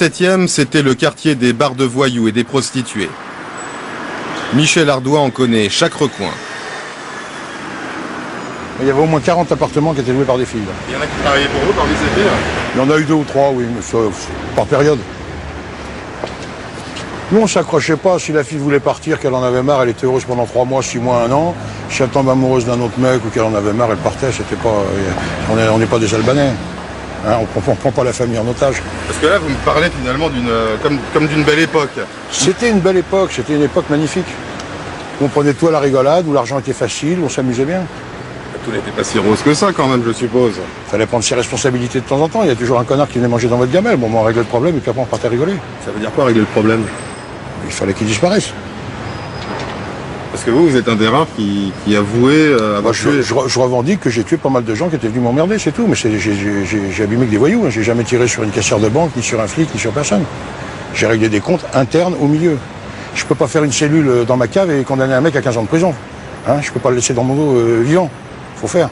17e, c'était le quartier des bars de voyous et des prostituées. Michel Ardois en connaît chaque recoin. Il y avait au moins 40 appartements qui étaient loués par des filles. là. Il y en a qui travaillaient pour vous parmi ces filles Il y en a eu deux ou trois, oui, mais ça, par période. Nous, on s'accrochait pas. Si la fille voulait partir, qu'elle en avait marre, elle était heureuse pendant trois mois, six mois, un an. Si elle tombe amoureuse d'un autre mec ou qu'elle en avait marre, elle partait. C'était pas. On n'est on n'est pas des Albanais. Hein, on ne prend pas la famille en otage. Parce que là, vous me parlez finalement d'une, euh, comme, comme d'une belle époque. C'était une belle époque, c'était une époque magnifique. On prenait tout à la rigolade, où l'argent était facile, on s'amusait bien. Tout n'était pas si rose que ça quand même, je suppose. Fallait prendre ses responsabilités de temps en temps. Il y a toujours un connard qui venait manger dans votre gamelle. Bon, on réglait le problème et puis après on partait rigoler. Ça veut dire quoi régler le problème? Il fallait qu'il disparaisse. Parce que vous, vous êtes un des rares qui, qui avouait euh, avoir Moi, je, je re- je revendique que j'ai tué pas mal de gens qui étaient venus m'emmerder, c'est tout. Mais j'ai abîmé que des voyous. hein. J'ai jamais tiré sur une caissière de banque, ni sur un flic, ni sur personne. J'ai réglé des comptes internes au milieu. Je peux pas faire une cellule euh, dans ma cave et condamner un mec à 15 ans de prison. Hein, je peux pas le laisser dans mon dos euh, vivant. Faut faire.